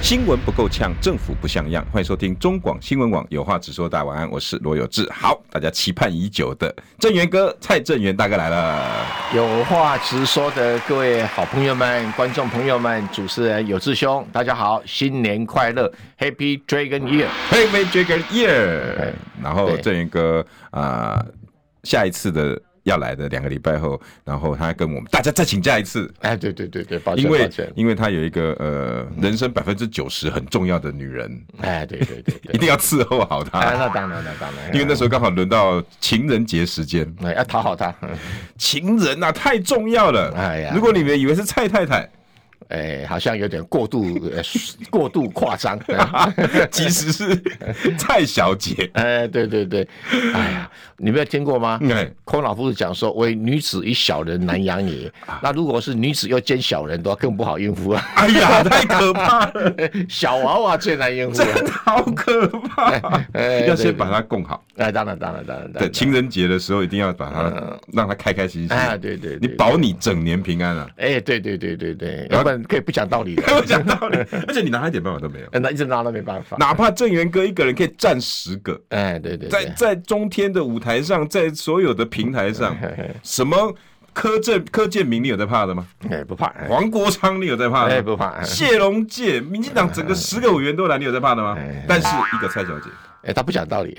新闻不够呛，政府不像样。欢迎收听中广新闻网，有话直说。大家晚安，我是罗有志。好，大家期盼已久的郑源哥蔡正元大哥来了。有话直说的各位好朋友们、观众朋友们、主持人有志兄，大家好，新年快乐，Happy Dragon Year，Happy Dragon Year。然后正源哥啊、呃，下一次的。要来的两个礼拜后，然后他跟我们大家再请假一次。哎，对对对对，因为因为他有一个呃，人生百分之九十很重要的女人。哎，对对对，一定要伺候好她。那当然，那当然，因为那时候刚好轮到情人节时间，哎，要讨好她。情人啊，太重要了。哎呀，如果你们以为是蔡太太。哎，好像有点过度，呃，过度夸张，其实是蔡小姐。哎，对对对，哎呀，你没有听过吗？哎，孔老夫子讲说，为女子与小人难养也。那如果是女子又兼小人的话，更不好应付啊。哎呀，太可怕了，小娃娃最难应付，真的好可怕。哎，要先把它供好。哎，当然当然当然。对，情人节的时候一定要把它让它开开心心。哎，对对，你保你整年平安啊。哎，对对对对对，要不然。可以不讲道理的，不讲道理，而且你拿他一点办法都没有，那一直拿都没办法。哪怕郑源哥一个人可以站十个，哎，对对，在在中天的舞台上，在所有的平台上，什么柯震、柯建明，你有在怕的吗？哎，不怕。黄国昌，你有在怕的不怕。谢龙介，民进党整个十个委员都来，你有在怕的吗？但是一个蔡小姐，哎，他不讲道理，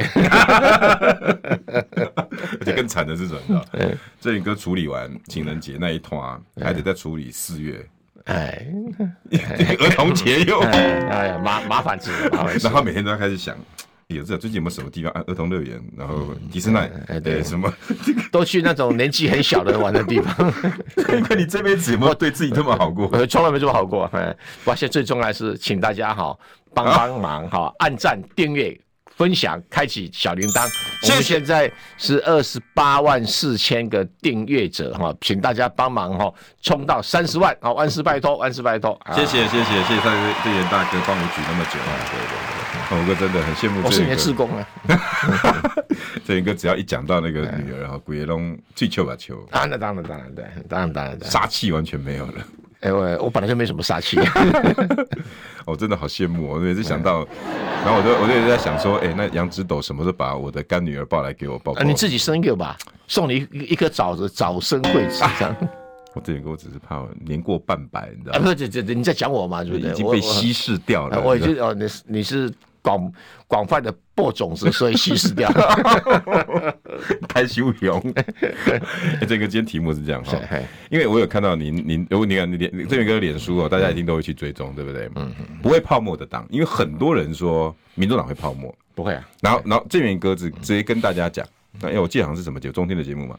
而且更惨的是什么？你知道，政源哥处理完情人节那一团，还得再处理四月。哎，儿童节又哎呀，麻麻烦死了。然后每天都要开始想，有这最近有没有什么地方啊？儿童乐园，然后迪士尼，哎对，什么 都去那种年纪很小的人玩的地方。因 为你这辈子有没有对自己这么好过？从来没这么好过。哎，发现最重要的是，请大家哈帮帮忙哈，按赞订阅。分享，开启小铃铛。我们现在是二十八万四千个订阅者哈，请大家帮忙哈，冲到三十万啊！万事拜托，万事拜托。谢谢谢谢谢谢蔡正元大哥帮我举那么久啊！对对对，我哥真的很羡慕。我是你的志工啊！这一个只要一讲到那个女儿哈，鬼龙最求吧求啊！那当然当然对，当然当然杀气完全没有了。哎，我我本来就没什么杀气。我 真的好羡慕，我每次想到，然后我就我就一直在想说，哎，那杨指导什么时候把我的干女儿抱来给我抱抱？你自己生一个吧，送你一一颗枣子，早生贵子。我这个我只是怕年过半百，你知道吗？不是，这这你在讲我嘛？对不对？已经被稀释掉了。我已经哦，你你是。广广泛的播种子，所以稀释掉了。太羞勇。这个今天题目是这样哈，因为我有看到您，您如果你看你脸这边个脸书哦，大家一定都会去追踪，对不对？嗯，不会泡沫的党，因为很多人说民主党会泡沫，不会啊。然后，然后这边鸽子直接跟大家讲，那因为我记得好像是什么节中天的节目嘛，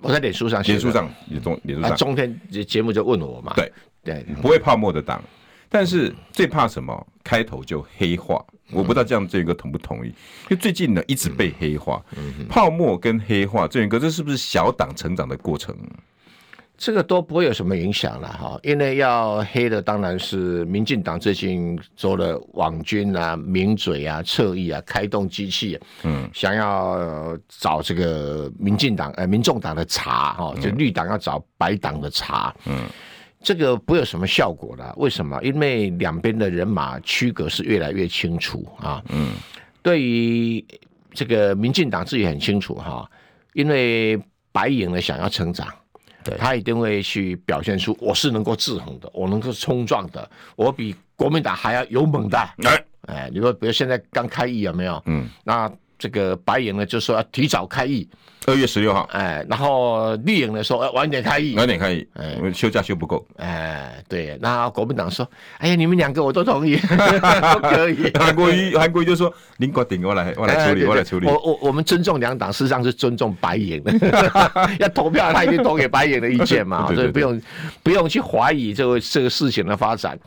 我在脸书上，脸书上脸中脸书上中天节目就问我嘛，对对，不会泡沫的党，但是最怕什么？开头就黑化。我不知道这样，这个同不同意？因为最近呢，一直被黑化，泡沫跟黑化，这个这是不是小党成长的过程？这个都不会有什么影响了哈，因为要黑的当然是民进党最近做了网军啊、名嘴啊、侧翼啊、开动机器，嗯，想要找这个民进党呃民众党的茬哈，就绿党要找白党的茬，嗯。这个不会有什么效果的，为什么？因为两边的人马区隔是越来越清楚啊。嗯，对于这个民进党自己很清楚哈，因为白营呢想要成长，对，他一定会去表现出我是能够制衡的，我能够冲撞的，我比国民党还要勇猛的。哎，哎，你说比如现在刚开议有没有？嗯，那。这个白营呢，就说要提早开议，二月十六号。哎，然后绿营呢说要晚点开议，晚点开议，哎，休假休不够。哎，对，那国民党说，哎呀，你们两个我都同意，都可以。韩国瑜，韩国瑜就说，您国定，我来，我来处理，我来处理。我我我们尊重两党，事实上是尊重白营的。要投票，他一定投给白营的意见嘛，所以不用不用去怀疑这个这个事情的发展。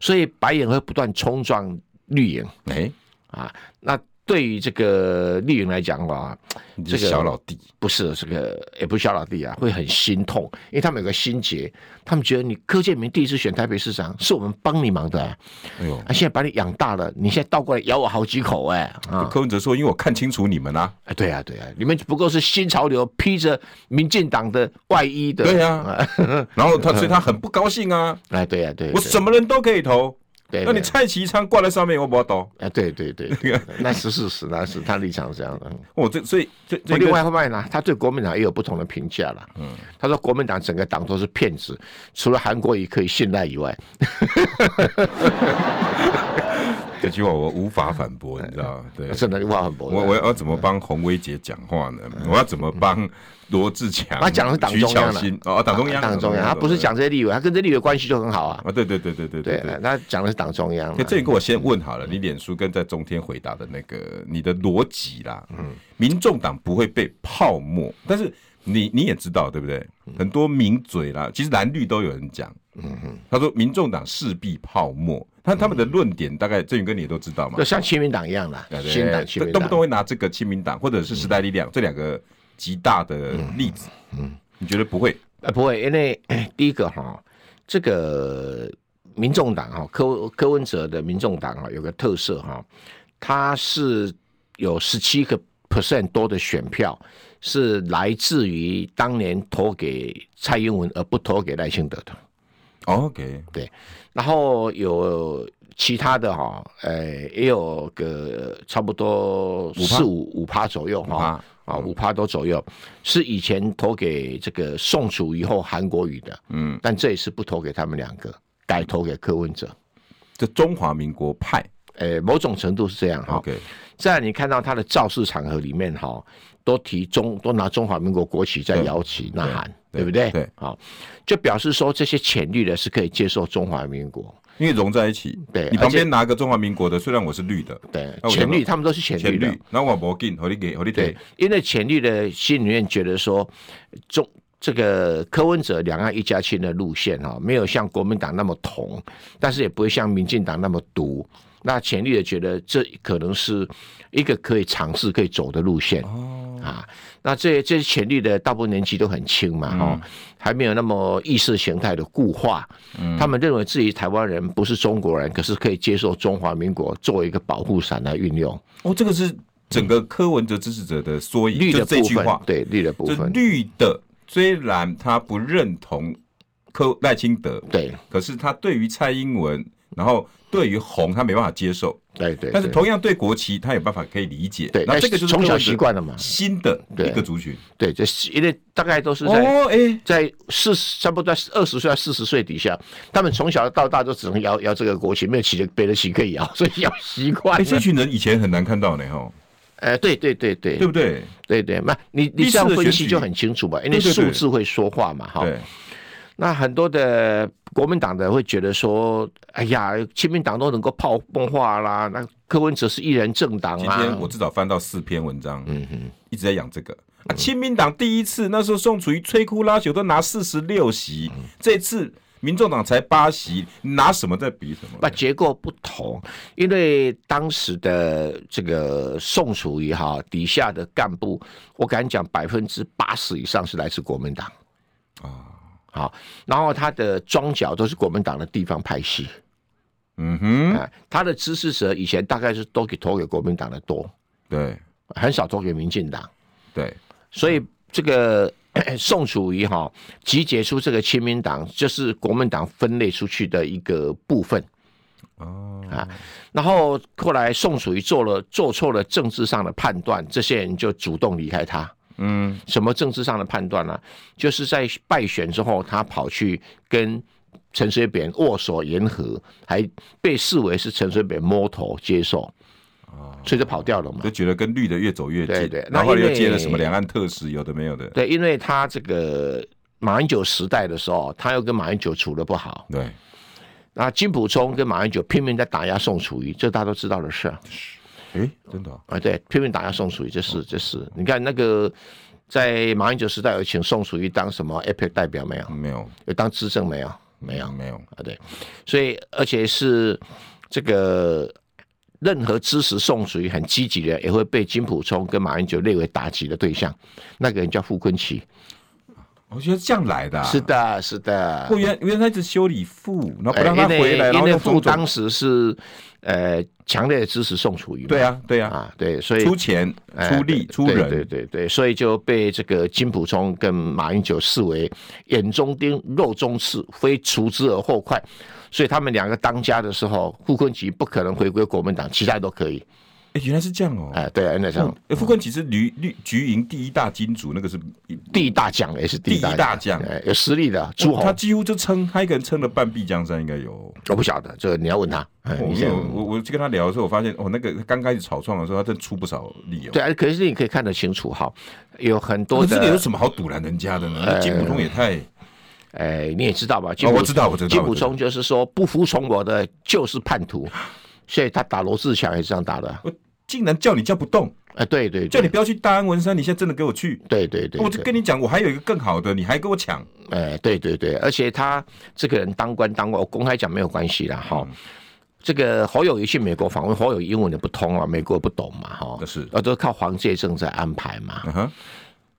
所以白营会不断冲撞绿营。哎，啊，那。对于这个丽云来讲的话，这个小老弟。不是这个，也不是小老弟啊，会很心痛，因为他们有个心结，他们觉得你柯建明第一次选台北市长，是我们帮你忙的，哎呦，啊，现在把你养大了，你现在倒过来咬我好几口，哎，柯文哲说，因为我看清楚你们啊，哎，对啊，对啊，你们不过是新潮流披着民进党的外衣的，对啊，然后他所以他很不高兴啊，哎，对啊，对，我什么人都可以投。对，那你蔡其昌挂在上面，我不懂。哎，对对对，那是事实，那是他立场是这样的。我这所以这这另外一方面呢，他对国民党也有不同的评价了。嗯，他说国民党整个党都是骗子，除了韩国瑜可以信赖以外。这句话我无法反驳，你知道吗？对，真的无法反驳。我我要怎么帮洪威杰讲话呢？我要怎么帮？罗志强，他讲的是党中央哦，党中央，党中央，他不是讲这些立委，他跟这立委关系就很好啊。啊，对对对对对对，他讲的是党中央。那这个我先问好了，你脸书跟在中天回答的那个你的逻辑啦，嗯，民众党不会被泡沫，但是你你也知道对不对？很多名嘴啦，其实蓝绿都有人讲，嗯哼，他说民众党势必泡沫，他他们的论点大概正宇哥你也都知道嘛，就像亲民党一样啦，新党亲民党。动不动会拿这个亲民党或者是时代力量这两个。极大的例子，嗯，嗯，你觉得不会？呃，不会，因为 第一个哈，这个民众党哈，柯柯文哲的民众党啊，有个特色哈，它是有十七个 percent 多的选票是来自于当年投给蔡英文而不投给赖清德的。OK，对，然后有其他的哈，呃，也有个差不多四五五趴左右哈。啊，五趴多左右，是以前投给这个宋楚瑜后韩国瑜的，嗯，但这一次不投给他们两个，改投给柯文哲，这中华民国派，诶，某种程度是这样哈。OK，在你看到他的造势场合里面哈，都提中，都拿中华民国国旗在摇旗呐喊，对不对？对，好，就表示说这些潜力的是可以接受中华民国。因为融在一起，对，你旁边拿个中华民国的，虽然我是绿的，对，浅绿，他们都是浅绿的。那我不给，我你给，我你给。因为浅绿的心里面觉得说，中这个柯文哲两岸一家亲的路线哈，没有像国民党那么统，但是也不会像民进党那么独。那浅绿的觉得这可能是一个可以尝试、可以走的路线哦啊。那这这些潜力的大部分年纪都很轻嘛，哈、嗯，还没有那么意识形态的固化。嗯，他们认为自己台湾人不是中国人，可是可以接受中华民国作为一个保护伞来运用。哦，这个是整个柯文哲支持者的缩影。绿的这句话，对绿的部分，绿的虽然他不认同柯赖清德，对，可是他对于蔡英文。然后对于红他没办法接受，对对，但是同样对国旗他有办法可以理解，对，那这个就是从小习惯了嘛，新的一个族群，对，这因为大概都是在哦，哎，在四十差不多在二十岁到四十岁底下，他们从小到大都只能摇摇这个国旗，没有旗的别的旗可以摇，所以摇习惯。哎，这群人以前很难看到呢，哈，哎，对对对对，对不对？对对，那你你这样分析就很清楚嘛，因为数字会说话嘛，哈。那很多的国民党的会觉得说，哎呀，亲民党都能够泡崩化啦，那柯文哲是一人政党啊。今天我至少翻到四篇文章，嗯哼，一直在讲这个。啊，亲民党第一次那时候宋楚瑜摧枯拉朽都拿四十六席，嗯、这次民众党才八席，拿什么在比什么？那结构不同，因为当时的这个宋楚瑜哈底下的干部，我敢讲百分之八十以上是来自国民党啊。好，然后他的庄脚都是国民党的地方派系，嗯哼，他的支持者以前大概是都给投给国民党的多，对，很少投给民进党，对，所以这个 宋楚瑜哈集结出这个亲民党，就是国民党分裂出去的一个部分，哦啊，然后后来宋楚瑜做了做错了政治上的判断，这些人就主动离开他。嗯，什么政治上的判断呢、啊？就是在败选之后，他跑去跟陈水扁握手言和，还被视为是陈水扁摸头接受，哦，所以就跑掉了嘛。就觉得跟绿的越走越近，对对。然后又接了什么两岸特使，有的没有的。对，因为他这个马英九时代的时候，他又跟马英九处的不好。对。那金溥聪跟马英九拼命在打压宋楚瑜，这大家都知道的事。哎，真的啊！啊对，拼命打压宋楚瑜，这是这是。你看那个，在马英九时代有请宋楚瑜当什么 APEC 代表没有？没有。有当资政没有？没有，没有啊。对，所以而且是这个任何支持宋楚瑜很积极的，也会被金溥聪跟马英九列为打击的对象。那个人叫傅昆奇。我觉得这样来的、啊，是的，是的。不原原来是修理傅，然后不让他回来，因为傅当时是呃强烈的支持宋楚瑜。对啊，对啊，啊对，所以出钱、出力、出人，对对对，所以就被这个金溥聪跟马英九视为眼中钉、肉中刺，非除之而后快。所以他们两个当家的时候，傅昆萁不可能回归国民党，其他都可以。哎，原来是这样哦！哎，对啊，原来这样。哎，傅崐萁是绿绿橘营第一大金主，那个是第一大将，也是第一大将，有实力的诸侯。他几乎就撑，他一个人撑了半壁江山，应该有。我不晓得，这个你要问他。我我我去跟他聊的时候，我发现哦，那个刚开始草创的时候，他真出不少力哦。对啊，可是你可以看得清楚哈，有很多。这里有什么好堵拦人家的呢？金普通也太……哎，你也知道吧？我知道，我知道。金普通就是说，不服从我的就是叛徒，所以他打罗志祥也是这样打的。竟然叫你叫不动，哎，对对，叫你不要去大安文山，你现在真的给我去，对对对，我就跟你讲，我还有一个更好的，你还跟我抢，哎，对对对，而且他这个人当官当过，我公开讲没有关系啦，哈，这个好友宜去美国访问，好友英文也不通啊，美国也不懂嘛，哈，是，都是靠黄介正在安排嘛，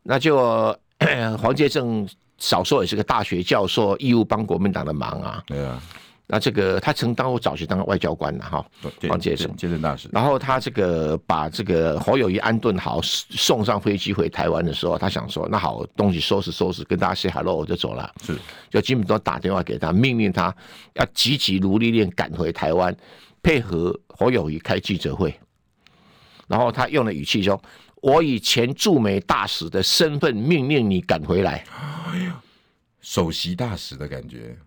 那就 黄介正少说也是个大学教授，义务帮国民党的忙啊，对啊。那这个他曾当过早期当外交官的哈，王介正接任大使。然后他这个把这个侯友谊安顿好，送上飞机回台湾的时候，他想说：那好，东西收拾收拾，跟大家 say hello，我就走了。是，就基本都打电话给他，命令他要积极努力练赶回台湾，配合侯友谊开记者会。然后他用的语气说：我以前驻美大使的身份命令你赶回来。哎呀，首席大使的感觉。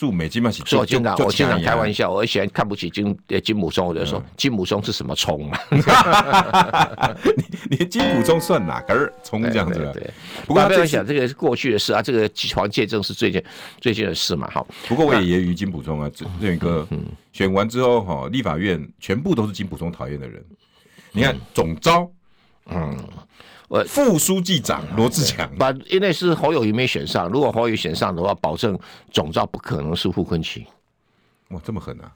驻美金嘛，是我经常我经常开玩笑，我以前看不起金金溥聪，我就说金溥聪是什么葱啊？你你金普松算哪根葱这样子？对，不过不要想这个是过去的事啊，这个黄介正是最近最近的事嘛。好，不过我也揶揄金普松啊，这这个选完之后哈，立法院全部都是金普松讨厌的人。你看总召，嗯。我副书记长罗志强，把因为是侯友宜没选上，如果侯友宜选上的话，保证总召不可能是傅昆萁。哇，这么狠啊！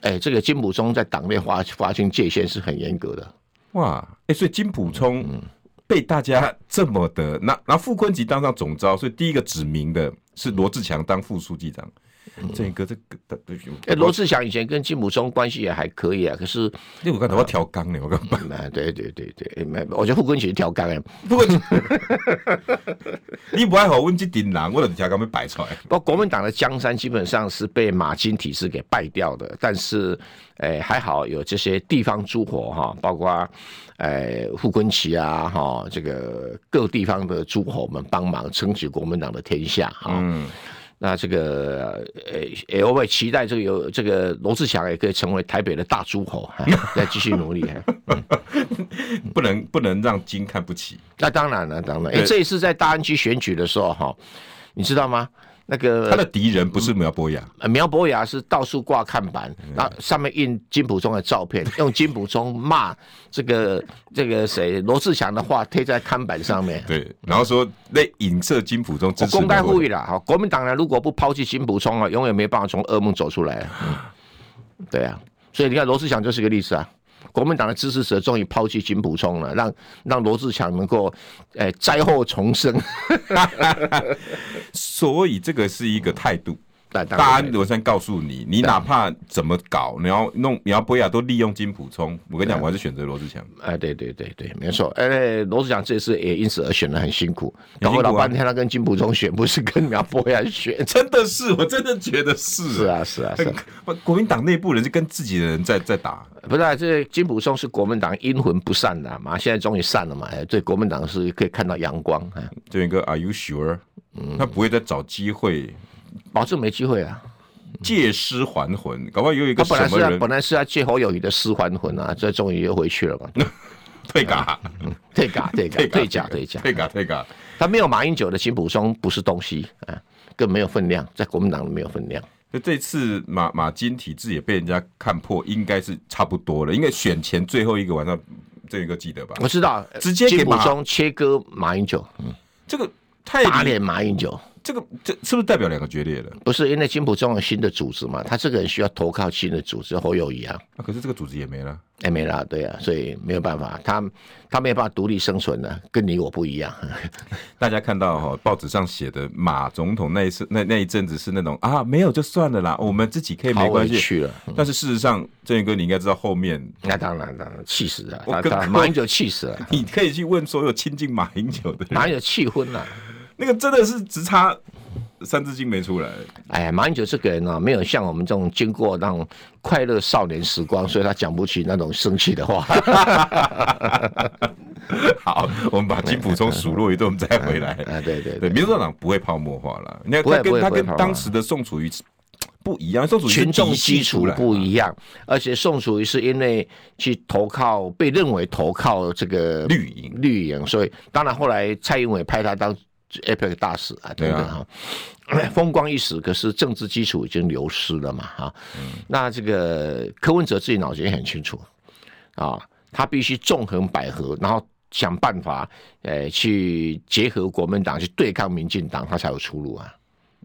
哎、欸，这个金溥聪在党内划划清界限是很严格的。哇，哎、欸，所以金溥聪被大家这么的，那那傅昆萁当上总召，所以第一个指名的是罗志强当副书记长。这个这个的对，哎，罗志祥以前跟金溥聪关系也还可以啊，可是因为我刚才我调岗了，我刚刚对对对对，没，我觉得傅崐萁调岗哎，不过你不爱好问这顶狼，我的调岗被摆出来。不过国民党的江山基本上是被马金体制给败掉的，但是哎还好有这些地方诸侯哈，包括哎傅崐萁啊哈，这个各地方的诸侯们帮忙撑起国民党的天下哈。嗯那这个呃，我会期待这个有这个罗志祥也可以成为台北的大诸侯，再继续努力。不能不能让金看不起。那当然了，当然。哎，这一次在大安区选举的时候，哈，你知道吗？那个他的敌人不是苗博雅，苗博雅是到处挂看板，然后上面印金溥聪的照片，用金溥聪骂这个这个谁罗志祥的话贴在看板上面。对，然后说那影射金溥聪。我公开呼吁了，哈，国民党呢如果不抛弃金溥聪啊，永远没办法从噩梦走出来。嗯，对啊，所以你看罗志祥就是个例子啊。国民党的支持者终于抛弃金普聪了，让让罗志强能够诶灾后重生，所以这个是一个态度。大安我先告诉你，你哪怕怎么搞，你要弄，你要博雅都利用金普聪。我跟你讲，我还是选择罗志祥。哎，对对对对，没错。哎，罗志强这次也因此而选的很辛苦，搞了老半天他跟金普聪选，不是跟苗博雅选。真的是，我真的觉得是。是啊，是啊，是。国民党内部人是跟自己的人在在打。不是，这金普聪是国民党阴魂不散的嘛，现在终于散了嘛。哎，对，国民党是可以看到阳光。哎，这一个 Are you sure？嗯，他不会再找机会。保证没机会啊！借尸还魂，搞不好有一个什么人？本来是本来是要借侯友宜的尸还魂啊，这终于又回去了嘛？退嘎，退嘎，退嘎，退假，退假，退嘎，退嘎。他没有马英九的金普松不是东西啊，更没有分量，在国民党没有分量。就这次马马金体制也被人家看破，应该是差不多了。因为选前最后一个晚上，这个记得吧？我知道，直接给金普松切割马英九，嗯，这个太打脸马英九。这个这是不是代表两个决裂了？不是，因为金普中有新的组织嘛，他这个人需要投靠新的组织，侯友宜啊。啊，可是这个组织也没了，也没了，对啊，所以没有办法，他他没有办法独立生存的，跟你我不一样。大家看到哈、哦，报纸上写的马总统那一次那那一阵子是那种啊，没有就算了啦，我们自己可以没关系去了。嗯、但是事实上，正宇哥你应该知道后面，那当然当然气死了，马英九气死了。你可以去问所有亲近马英九的人，马英九气昏了。那个真的是只差三字经没出来。哎呀，马英九这个人啊，没有像我们这种经过那种快乐少年时光，所以他讲不起那种生气的话。好，我们把金普聪数落一顿，我们再回来。啊，对对对，民主党不会泡沫化了。你看，他跟他跟当时的宋楚瑜不一样，宋楚瑜群众基础不一样，而且宋楚瑜是因为去投靠，被认为投靠这个绿营，绿营，所以当然后来蔡英文派他当。APEC 大使啊，对不对哈？风光一时，可是政治基础已经流失了嘛，哈。那这个柯文哲自己脑子也很清楚啊，他必须纵横捭阖，然后想办法，呃，去结合国民党去对抗民进党，他才有出路啊。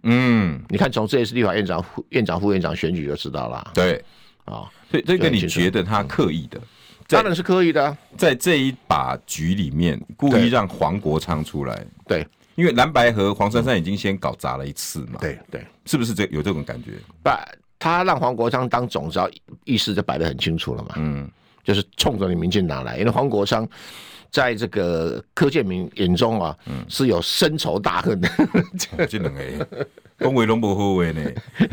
嗯，你看从这一次立法院长、院长、副院长选举就知道了。对，啊，所以这个你觉得他刻意的？当然是刻意的，在这一把局里面故意让黄国昌出来，对。因为蓝白和黄珊珊已经先搞砸了一次嘛，对对，是不是这有这种感觉？把，他让黄国昌当总召，意思就摆得很清楚了嘛，嗯，就是冲着你民进党来，因为黄国昌在这个柯建明眼中啊，嗯，是有深仇大恨的，这两个恭维龙不后卫呢，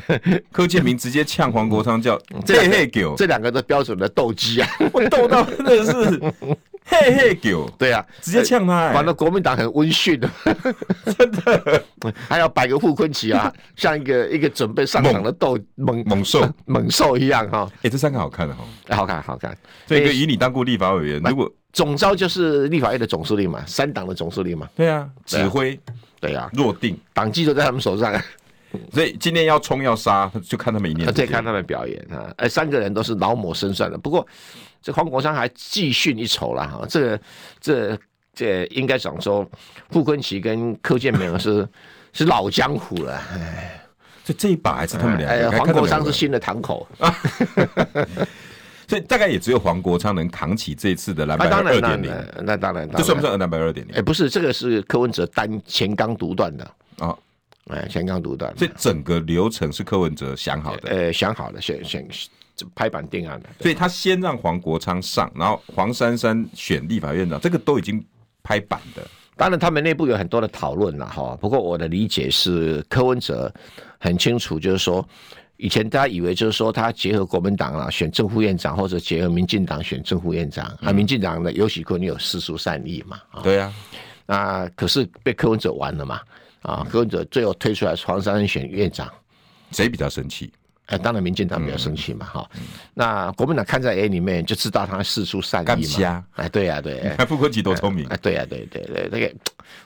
柯建明直接呛黄国昌叫这嘿狗，这两个的标准的斗鸡啊，我斗到真的是。嘿嘿狗，对啊，直接呛他，反正国民党很温驯的，真的，还要摆个傅崐萁啊，像一个一个准备上场的斗猛猛兽猛兽一样哈。哎，这三个好看的哈，好看好看。所以以你当过立法委员，如果总招就是立法院的总司令嘛，三党的总司令嘛，对啊，指挥，对啊，落定，党纪都在他们手上。所以今天要冲要杀，就看他们一年，再看他们表演啊。哎，三个人都是老谋深算的，不过。这黄国昌还技逊一筹了哈，这个这这应该讲说，傅昆奇跟柯建明是是老江湖了，哎，这这一把还是他们俩。哎，黄国昌是新的堂口，所以大概也只有黄国昌能扛起这次的蓝白二点零。那当然，这算不算蓝白二点零？哎，不是，这个是柯文哲单前刚独断的啊，哎，前刚独断。这整个流程是柯文哲想好的，呃，想好的，选选。拍板定案的，所以他先让黄国昌上，然后黄珊珊选立法院长，这个都已经拍板的。当然，他们内部有很多的讨论了哈。不过我的理解是，柯文哲很清楚，就是说，以前大家以为就是说他结合国民党啊选正副院长，或者结合民进党选正副院长，嗯、啊，民进党的游锡堃有世俗善意嘛？对啊，那可是被柯文哲玩了嘛？啊，柯文哲最后推出来黄珊珊选院长，谁比较生气？哎，当然，民进党比较生气嘛，哈、嗯。那国民党看在眼里面，就知道他释出善意嘛。哎，对呀、啊，对。看傅崐萁多聪明。哎，对呀、啊，对对对，那个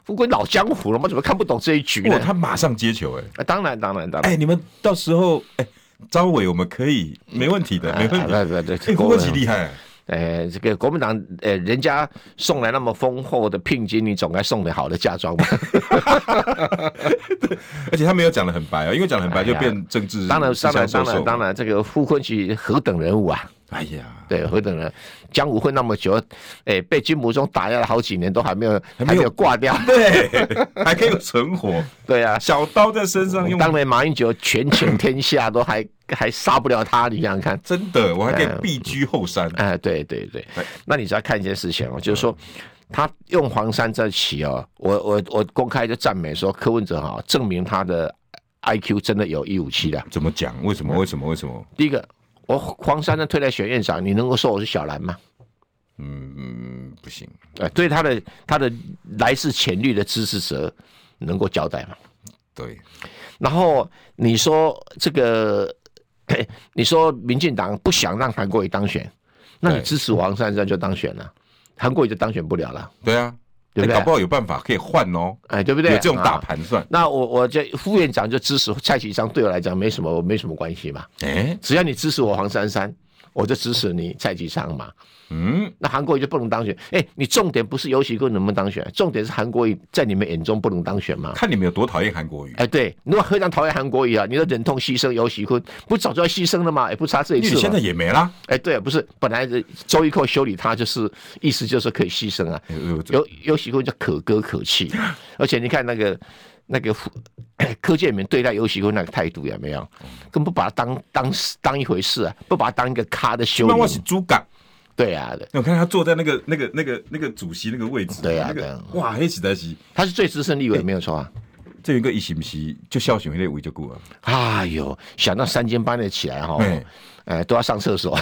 傅崐老江湖了嘛，怎么看不懂这一局呢？他马上接球、欸，哎。当然，当然，当然。哎，你们到时候，哎，召委我们可以，没问题的，没问题。对对对，傅崐萁厉害。呃，这个国民党，呃，人家送来那么丰厚的聘金，你总该送点好的嫁妆吧？而且他没有讲的很白啊，因为讲的很白就变政治、哎。当然，当然，当然，当然，这个傅昆萁何等人物啊！哎呀，对，何等人，江湖混那么久，哎，被金溥中打压了好几年，都还没有，还没有挂掉，对，还可以有存活，对啊，小刀在身上用。当年马英九权倾天下，都还还杀不了他，你想想看，真的，我还可以避居后山。哎、嗯，对对对，那你只要看一件事情哦，就是说他用黄山这棋哦，我我我公开就赞美说柯文哲哈，证明他的 IQ 真的有一五七的。怎么讲？为什么？为什么？为什么？第一个。我黄珊珊推来选院长，你能够说我是小蓝吗？嗯嗯，不行。哎，对他的他的来自浅绿的支持者能够交代吗？对。然后你说这个，你说民进党不想让韩国瑜当选，那你支持黄珊珊就当选了，韩国瑜就当选不了了。对啊。对不对？搞不好有办法可以换哦，哎，对不对？有这种大盘算。啊、那我我这副院长就支持蔡启昌，对我来讲没什么没什么关系嘛。哎，只要你支持我黄珊珊，我就支持你蔡其昌嘛。嗯，那韩国瑜就不能当选？哎、欸，你重点不是尤喜坤能不能当选，重点是韩国瑜在你们眼中不能当选吗？看你们有多讨厌韩国瑜。哎、欸，对，如果非常讨厌韩国瑜啊，你就忍痛牺牲尤喜坤，不早就要牺牲了吗？也不差这一次。你现在也没啦。哎、欸，对，不是，本来周一蔻修理他就是意思就是可以牺牲啊。尤尤喜坤叫可歌可泣，而且你看那个那个柯建铭对待游锡堃那个态度有没有？根本不把他当当当一回事啊，不把他当一个咖的修理。那我是猪港。对啊，对，我看他坐在那个、那个、那个、那个主席那个位置。对啊，那个、对啊，哇，黑起在起，他是最资深立委，没有错啊。这一个一席不席就笑选那位就过了。哎呦，想到三更半夜起来哈，哎，都要上厕所。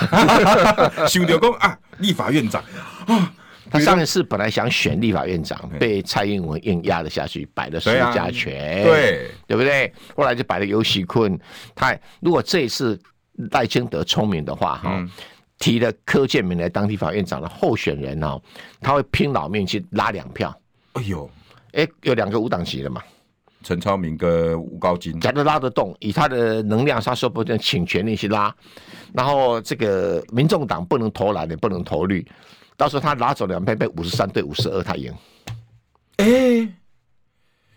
兄弟公啊，立法院长啊，他上一次本来想选立法院长，被蔡英文硬压了下去，摆了苏家全，对，对不对？后来就摆了尤喜坤。他如果这一次赖清德聪明的话，哈。提了柯建明来当立法院长的候选人哦，他会拼老命去拉两票。哎呦，哎，有两个无党籍的嘛，陈超明跟吴高金，假如拉得动，以他的能量，他说不定请全力去拉。然后这个民众党不能投蓝，也不能投绿，到时候他拿走两票，被五十三对五十二，他赢。哎，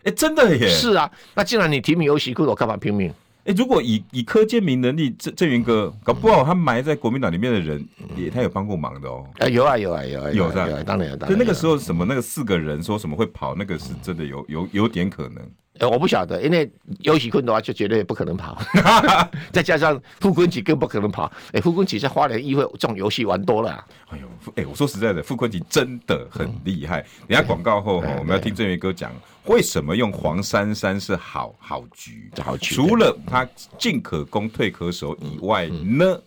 哎，真的耶！是啊，那既然你提名游锡堃，我干嘛拼命？哎，如果以以柯建明能力，郑郑云哥搞不好他埋在国民党里面的人，也他有帮过忙的哦。啊，有啊有啊有啊有是吧？当然有。就那个时候什么那个四个人说什么会跑，那个是真的有有有点可能。呃，我不晓得，因为游锡堃的话就绝对不可能跑，再加上傅崐萁更不可能跑。哎，傅崐萁在花莲议会这种游戏玩多了、啊。哎呦，哎，我说实在的，傅崐萁真的很厉害。等下广告后哈，我们要听郑源哥讲为什么用黄珊珊是好好局。好局。除了他进可攻退可守以外呢？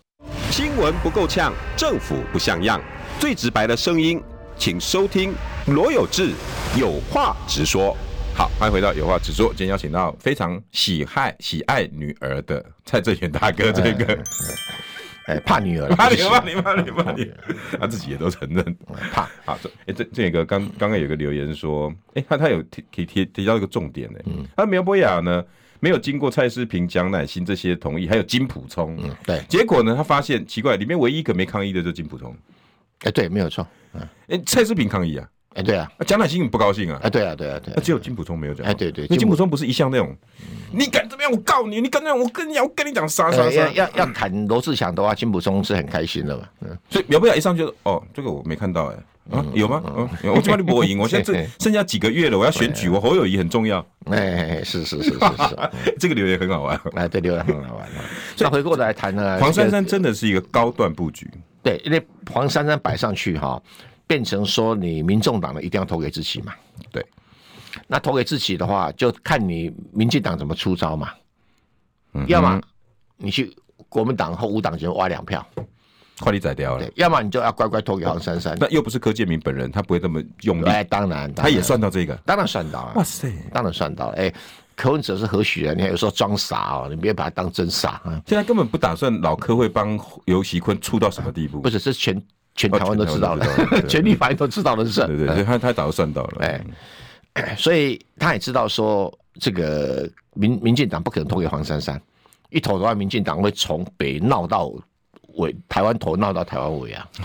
新闻不够呛，政府不像样，最直白的声音，请收听罗有志有话直说。好，欢迎回到有话直说。今天邀请到非常喜爱喜爱女儿的蔡正元大哥，这个哎，怕女儿，怕女儿，怕女儿，怕女儿，怕女儿，他自己也都承认。怕。好，这哎，这这个刚刚刚有个留言说，哎，他他有提提提提到一个重点呢，他苗博雅呢没有经过蔡思平、蒋乃馨这些同意，还有金普聪，嗯，对，结果呢，他发现奇怪，里面唯一一个没抗议的就是金普聪，哎，对，没有错，嗯，哎，蔡思平抗议啊。哎，对啊，蒋乃馨不高兴啊！哎，对啊，对啊，对，那只有金普聪没有讲。哎，对对，那金普聪不是一向那种，你敢怎么样？我告你！你敢怎么样？我跟你讲，我跟你讲，杀杀杀！要要要谈罗志祥的话，金普聪是很开心的嘛。嗯，所以苗不雅一上去就哦，这个我没看到哎，啊，有吗？嗯，我今晚就不会赢，我 现在这剩下几个月了，我要选举，我侯友谊很重要。哎，是是是是是，这个留言很好玩。哎，对，留言很好玩。所以回过来谈呢，黄珊珊真的是一个高段布局。对，因为黄珊珊摆上去哈。变成说你民众党的一定要投给自己嘛？对，那投给自己的话，就看你民进党怎么出招嘛。嗯，要么你去国民党和无党籍挖两票，快递宰掉了。对，要么你就要乖乖投给黄珊珊。那又不是柯建明本人，他不会这么用力。哎，当然，他也算到这个，当然算到了。哇塞，当然算到了。哎，柯文哲是何许人？你看有时候装傻哦，你别把他当真傻啊。现在根本不打算老柯会帮游锡堃出到什么地步？不是，是全。全台湾都知道了，全立法院都知道的事。对对，他他早就算到了。哎，所以他也知道说，这个民民进党不可能投给黄珊珊，一投的话，民进党会从北闹到尾，台湾头闹到台湾尾啊。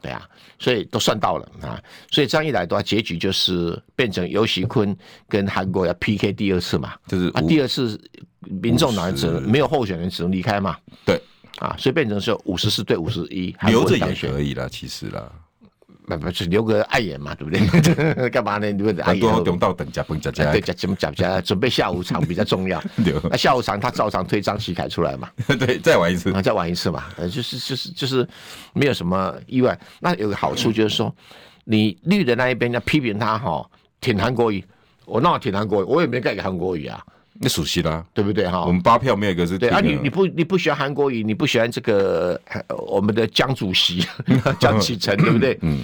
对啊，所以都算到了啊。所以这样一来的话，结局就是变成游锡堃跟韩国要 PK 第二次嘛，就是啊，第二次民众党只能没有候选人，只能离开嘛。对。啊，所以变成是五十四对五十一，留着也可以了，其实啦，不不是留个碍眼嘛，对不对？干嘛呢？留个碍眼。多等到等加崩加加，对加加加加，准备下午场比较重要。那下午场他照常推张启凯出来嘛？对，再玩一次，再玩一次嘛？呃，就是就是就是没有什么意外。那有个好处就是说，你绿的那一边要批评他哈，挺韩国瑜，我那挺韩国瑜，我也没盖给韩国瑜啊。那熟悉啦，对不对哈？我们八票没有一个是。对啊，你你不你不喜欢韩国瑜，你不喜欢这个我们的江主席 江启臣，对不对？嗯，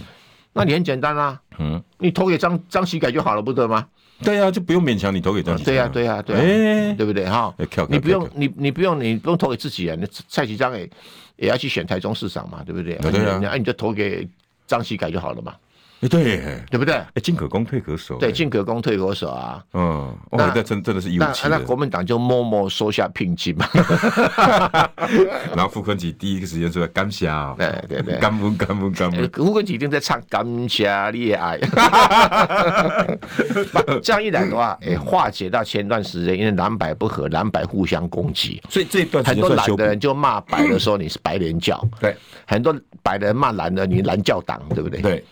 那你很简单啊，嗯，你投给张张喜改就好了，不得吗？对呀，就不用勉强你投给张启。对呀，对呀，对，对不对哈？你不用你你不用你不用投给自己啊，那蔡其章也也要去选台中市长嘛，对不对？对啊，那你就投给张喜改就好了嘛。哎，对，对不对？哎，进可攻，退可守。对，进可攻，退可守啊。嗯，那这真真的是义务期。那国民党就默默收下聘金嘛。然后傅昆萁第一个时间说感谢，对对对，感恩感恩感恩。傅昆萁一定在唱感谢你的爱。这样一来的话，哎，化解到前段时间因为蓝白不合，蓝白互相攻击，所以这一段很多蓝的人就骂白的说你是白莲教，对，很多白的人骂蓝的你蓝教党，对不对？对。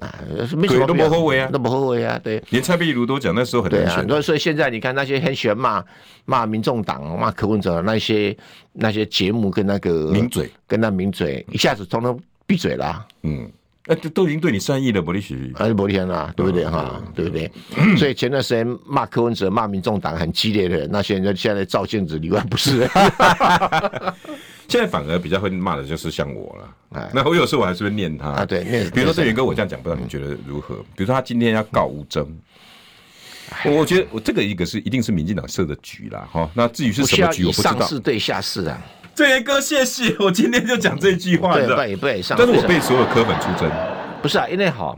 啊，没什么，都不后悔啊，都不后悔啊，对，连蔡碧如都讲那时候很难选，对啊，所以现在你看那些很喜欢骂骂民众党、骂柯文哲那些那些节目跟那个名嘴，跟那名嘴一下子通通闭嘴了，嗯，那都都已经对你善意了，伯利许，啊，伯利天了，对不对哈？对不对？所以前段时间骂柯文哲、骂民众党很激烈的人，那现在现在照镜子里外不是。现在反而比较会骂的就是像我了，那我有时候我还是会念他啊，对，念。比如说郑源哥，我这样讲，不知道你觉得如何？比如说他今天要告吴峥，我觉得我这个一个是一定是民进党设的局啦，哈。那至于是什么局，我不知道。上市对下市啊，郑源哥，谢谢。我今天就讲这句话的，对对，但是我被所有科粉出征，不是啊，因为好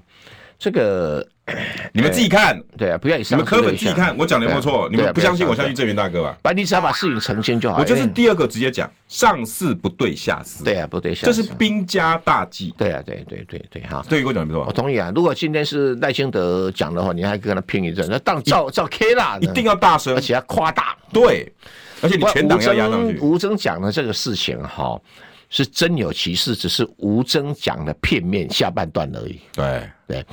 这个。你们自己看，对啊，不要以上。你们科粉自己看，我讲的有没有错？你们不相信，我相信郑源大哥吧。把你只要把事情澄清就好。我就是第二个直接讲，上市不对下市。对啊，不对下市。这是兵家大忌。对啊，对对对对，哈。对，我讲没错。我同意啊。如果今天是赖清德讲的话，你还跟他拼一阵，那当照照 K 啦，一定要大声，而且要夸大。对，而且你全党要压上去。吴征讲的这个事情哈，是真有其事，只是吴征讲的片面下半段而已。对对。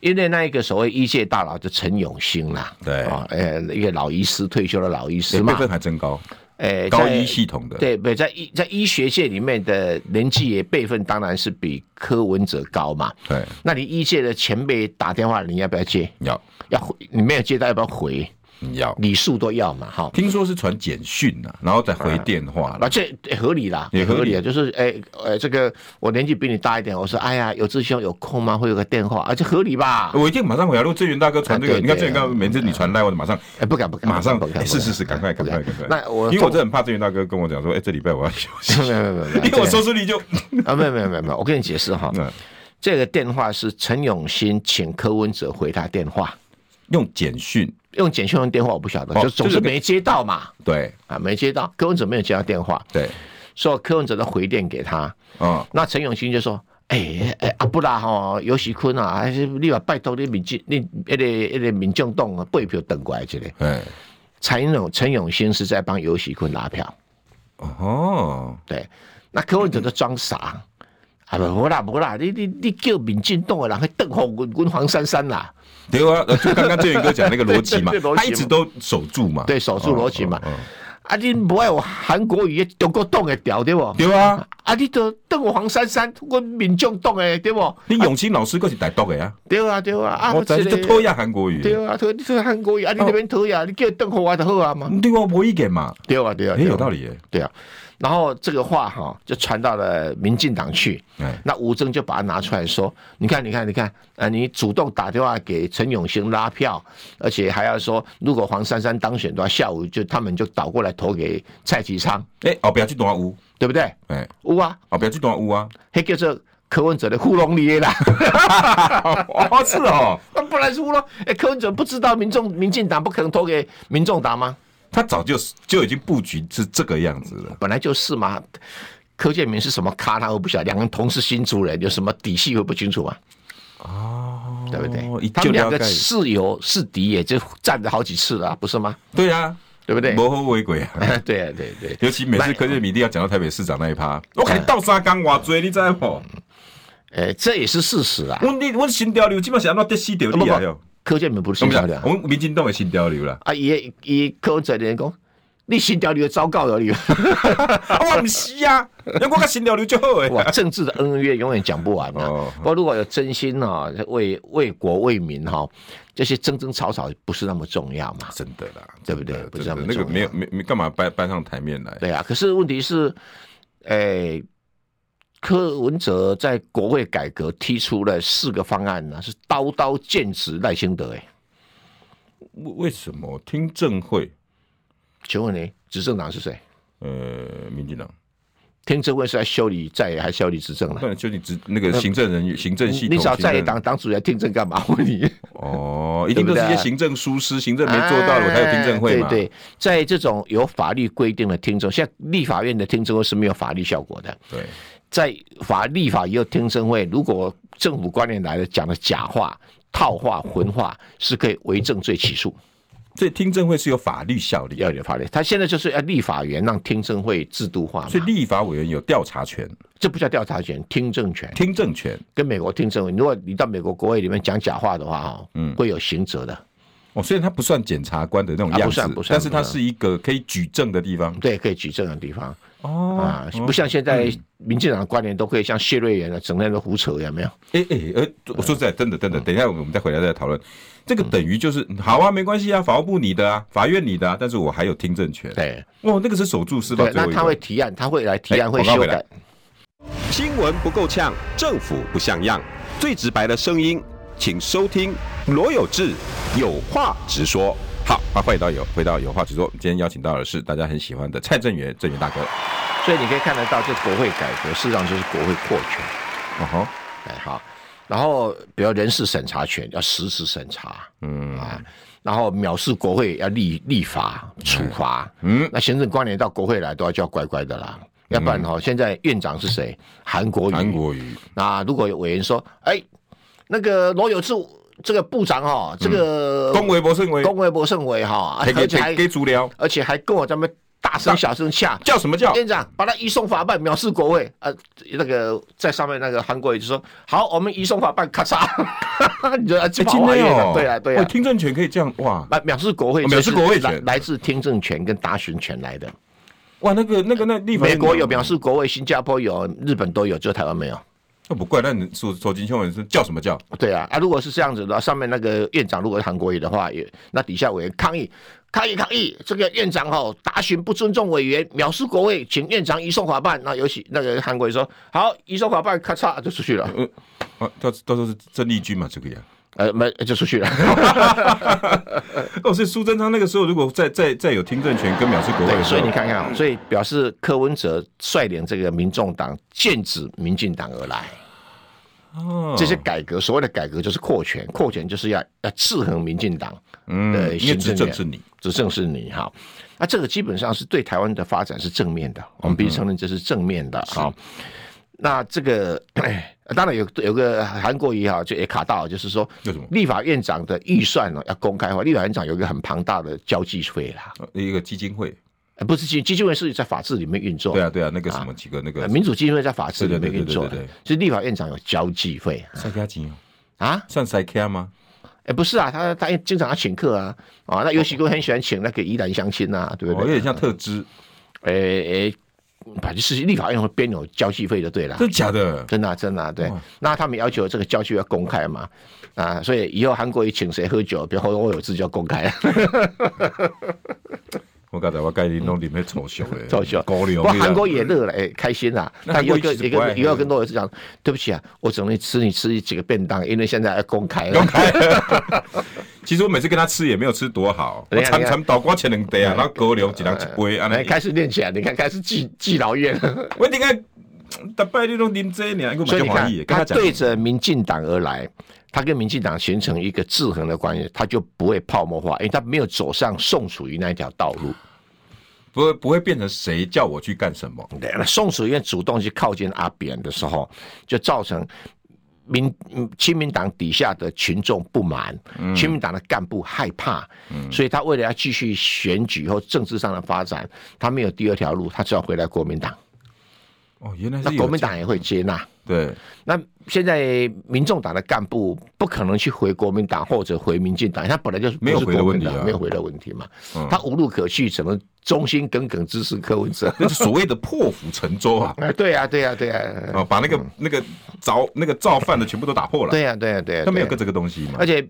因为那一个所谓医界大佬就陈永兴啦，对啊，呃，一个老医师退休的老医师嘛，辈分还真高，诶，高医系统的，对，不在医在医学界里面的年纪也辈分当然是比柯文哲高嘛，对，那你医界的前辈打电话，你要不要接？要，要回，你没有接到要不要回？要礼数都要嘛，哈。听说是传简讯呐，然后再回电话，那这合理啦，也合理啊。就是哎，呃，这个我年纪比你大一点，我说哎呀，有志兄有空吗？会有个电话，而且合理吧？我一定马上回来。如果志源大哥传这个，你看志源大哥每次你传来，我就马上哎，不敢不敢，马上是是是，赶快赶快赶快。那我因为我真的很怕志源大哥跟我讲说，哎，这礼拜我要休息。没有没有没有，因为我收视率就啊，没有没有没有没有，我跟你解释哈，这个电话是陈永新请柯文哲回他电话，用简讯。用简讯用电话我不晓得，就总是没接到嘛。对啊，没接到，柯文哲没有接到电话。对，说柯文哲的回电给他。嗯，那陈永新就说：“哎哎，阿不拉哈，尤喜坤啊，还是你把拜托你民进，你那个那个民众党啊，背票等过来这里。”嗯，陈永陈永新是在帮尤喜坤拉票。哦，对，那柯文哲就装傻，啊不不啦无啦，你你你叫民进党的人去瞪红滚滚黄珊珊啦。对啊，就刚刚郑源哥讲那个 逻辑嘛，他一直都守住嘛，对，守住逻辑嘛。啊，你不爱我韩国语中国党的调对不？对啊，啊，你都邓黄珊珊，我民众党的对不？你永清老师可是台独的啊？对啊，对啊，啊，我在这讨厌韩国语。对啊，讨讨厌韩国语，啊，你这边讨厌，你叫邓红华就好啊嘛。对啊，无意见嘛。对啊，对啊，很有道理耶。对啊。然后这个话哈就传到了民进党去，那吴征就把它拿出来说，你看，你看，你看，呃，你主动打电话给陈永兴拉票，而且还要说，如果黄珊珊当选的话，下午就他们就倒过来投给蔡其昌。哎，哦，不要去动乌，对不对？哎，乌啊，哦，不要去动乌啊，嘿叫做柯文哲的糊弄你啦。哦，是哦，那不然是糊弄。哎，柯文哲不知道民众民进党不可能投给民众党吗？他早就就已经布局是这个样子了，本来就是嘛。柯建明是什么咖，他都不晓得。两个人同是新竹人，有什么底细会不清楚吗？哦，对不对？他们两个是友是敌，也就站了好几次了，不是吗？对啊，对不对？谋和为鬼啊！对啊，对对。尤其每次柯建明一定要讲到台北市长那一趴，我看你倒沙缸挖嘴，你知道不？哎，这也是事实啊。我你我新潮流基本上要得死掉你啊！柯建铭不是新潮流，我们民进党的新潮流了。啊，也也柯文哲的人讲，你新潮流糟糕了你。我不是啊，那我跟新潮流就好哎。哇，政治的恩怨永远讲不完啊。不过如果有真心啊，为为国为民哈，这些争争吵吵不是那么重要嘛。真的啦，对不对？不是那么那个没有没没干嘛搬搬上台面来？对啊，可是问题是，哎。柯文哲在国会改革提出了四个方案呢，是刀刀剑指赖清德哎。为为什么听证会？请问你执政党是谁？呃，民进党。听证会是来修理在野还是修理执政的？不能修理执那个行政人员、行政系统。你找在野党党主席听证干嘛？问你哦，一定都是一些行政疏失，行政没做到了，我才有听证会嘛。对对，在这种有法律规定的听证，像立法院的听证会是没有法律效果的。对，在法立法也有听证会，如果政府官员来了讲的假话、套话、混话，是可以为证罪起诉。所以听证会是有法律效力，要有法律。他现在就是要立法员让听证会制度化，所以立法委员有调查权，这不叫调查权，听证权。听证权跟美国听证会，如果你到美国国会里面讲假话的话，哈，嗯，会有刑责的。哦，虽然他不算检察官的那种样子，不算不算，但是他是一个可以举证的地方，对，可以举证的地方。哦啊，不像现在民进党的官员都可以像谢瑞元啊整天都胡扯，有没有？哎哎，呃，我说实在，真的真的，等一下我们再回来再讨论。这个等于就是好啊，没关系啊，法务部你的啊，法院你的啊，但是我还有听证权。对，哇，那个是守住司法。那他会提案，他会来提案，会修改。新闻不够呛，政府不像样，最直白的声音，请收听罗有志有话直说。好，那回到有回到有话直说，今天邀请到的是大家很喜欢的蔡正元，正元大哥。所以你可以看得到，这国会改革事实上就是国会扩权。哦吼，哎好。然后，比如人事审查权要实时审查，嗯啊，然后藐视国会要立立法处罚，嗯，那行政官员到国会来都要叫乖乖的啦，要不然哈，现在院长是谁？韩国瑜。韩国瑜。那如果有委员说，哎，那个罗有志这个部长哈，这个恭维不胜维，恭维不胜维哈，而且还给足疗，而且还跟我咱们。大声小声下叫什么叫？院长把他移送法办，藐视国会。呃，那个在上面那个韩国人就说：“好，我们移送法办，咔嚓。”你觉得这今天哦，对啊，对啊，听证权可以这样哇？藐视国会，藐视国会权来自听证权跟答询权来的。哇，那个那个那美国有藐视国会，新加坡有，日本都有，只有台湾没有。那不怪，那你说说金秋文是叫什么叫？对啊，啊，如果是这样子的话，上面那个院长如果是韩国瑜的话，也那底下委员抗议。抗议抗议！这个院长哦答询不尊重委员，藐视国会，请院长移送法办。那尤其那个韩国瑜说好，移送法办，咔嚓就出去了。嗯，啊，到到时候是郑丽君嘛，这个呀，呃，没就出去了。哦，所以苏贞昌那个时候如果再再再有听证权跟藐视国会，所以你看看，所以表示柯文哲率领这个民众党剑指民进党而来。哦，这些改革，所谓的改革就是扩权，扩权就是要要制衡民进党。嗯，因为执政是你，执政是你哈。那这个基本上是对台湾的发展是正面的，我们必须承认这是正面的哈。那这个 当然有有个韩国也好，就也卡到，就是说立法院长的预算呢要公开化，立法院长有一个很庞大的交际费啦，一个基金会。不是基基金会是在法制里面运作。对啊对啊，那个什么几个那个民主基金会在法制里面运作的，所以立法院长有交际费。塞卡金啊？算塞卡吗？哎，不是啊，他他经常要请客啊啊，那尤其都很喜欢请那个宜兰相亲啊，对不对？有点像特支。哎哎，反正是立法院会编有交际费就对了。真的假的？真的真的对。那他们要求这个交际要公开嘛？啊，所以以后韩国瑜请谁喝酒，比如说我有自就要公开。我刚才我盖你弄里面丑小的，丑小高粱。不过韩国也乐了，哎，开心呐。他有一个一个以后跟罗有志讲，对不起啊，我只能吃你吃几个便当，因为现在要公开了。公开。其实我每次跟他吃也没有吃多好，我常常倒瓜前两杯啊，然后高粱几两一杯。啊，开始练起来，你看开始记记牢院。我应该大拜你都啉这呢，所以你看他对着民进党而来。他跟民进党形成一个制衡的关系，他就不会泡沫化，因为他没有走上宋楚瑜那一条道路，不会不会变成谁叫我去干什么。对，那宋楚瑜主动去靠近阿扁的时候，就造成民亲民党底下的群众不满，嗯、亲民党的干部害怕，嗯、所以他为了要继续选举或政治上的发展，他没有第二条路，他只要回来国民党。哦，原来是那国民党也会接纳。对，那现在民众党的干部不可能去回国民党或者回民进党，他本来就是没有回的问题，没有回的问题嘛，他无路可去，只能忠心耿耿支持柯文哲，那是所谓的破釜沉舟啊！哎，对呀，对呀，对呀，啊，把那个那个造那个造反的全部都打破了。对呀，对呀，对呀，他没有个这个东西嘛。而且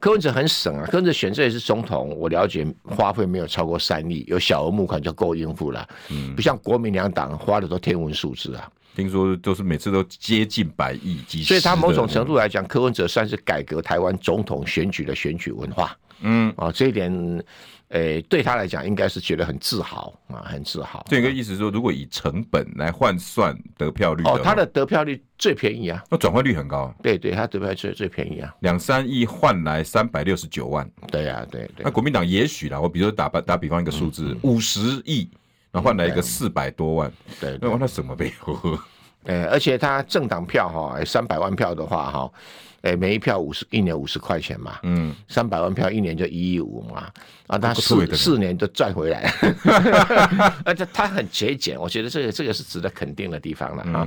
柯文哲很省啊，柯文哲选这一次总统，我了解花费没有超过三亿，有小额募款就够应付了。嗯，不像国民两党花的都天文数字啊。听说都是每次都接近百亿，所以他某种程度来讲，柯文哲算是改革台湾总统选举的选举文化。嗯，啊，这一点，诶，对他来讲，应该是觉得很自豪啊，很自豪。这个意思是说，如果以成本来换算得票率，哦，他的得票率最便宜啊，那转换率很高。对对，他得票最最便宜啊，两三亿换来三百六十九万。对呀，对对。那国民党也许啦，我比如说打打比方一个数字，五十亿，然后换来一个四百多万。对，那那什么背后？哎，而且他政党票哈，三百万票的话哈。哎，每一票五十，一年五十块钱嘛，嗯，三百万票一年就一亿五嘛，啊，他四四年就赚回来，而且他很节俭，我觉得这个这个是值得肯定的地方了啊。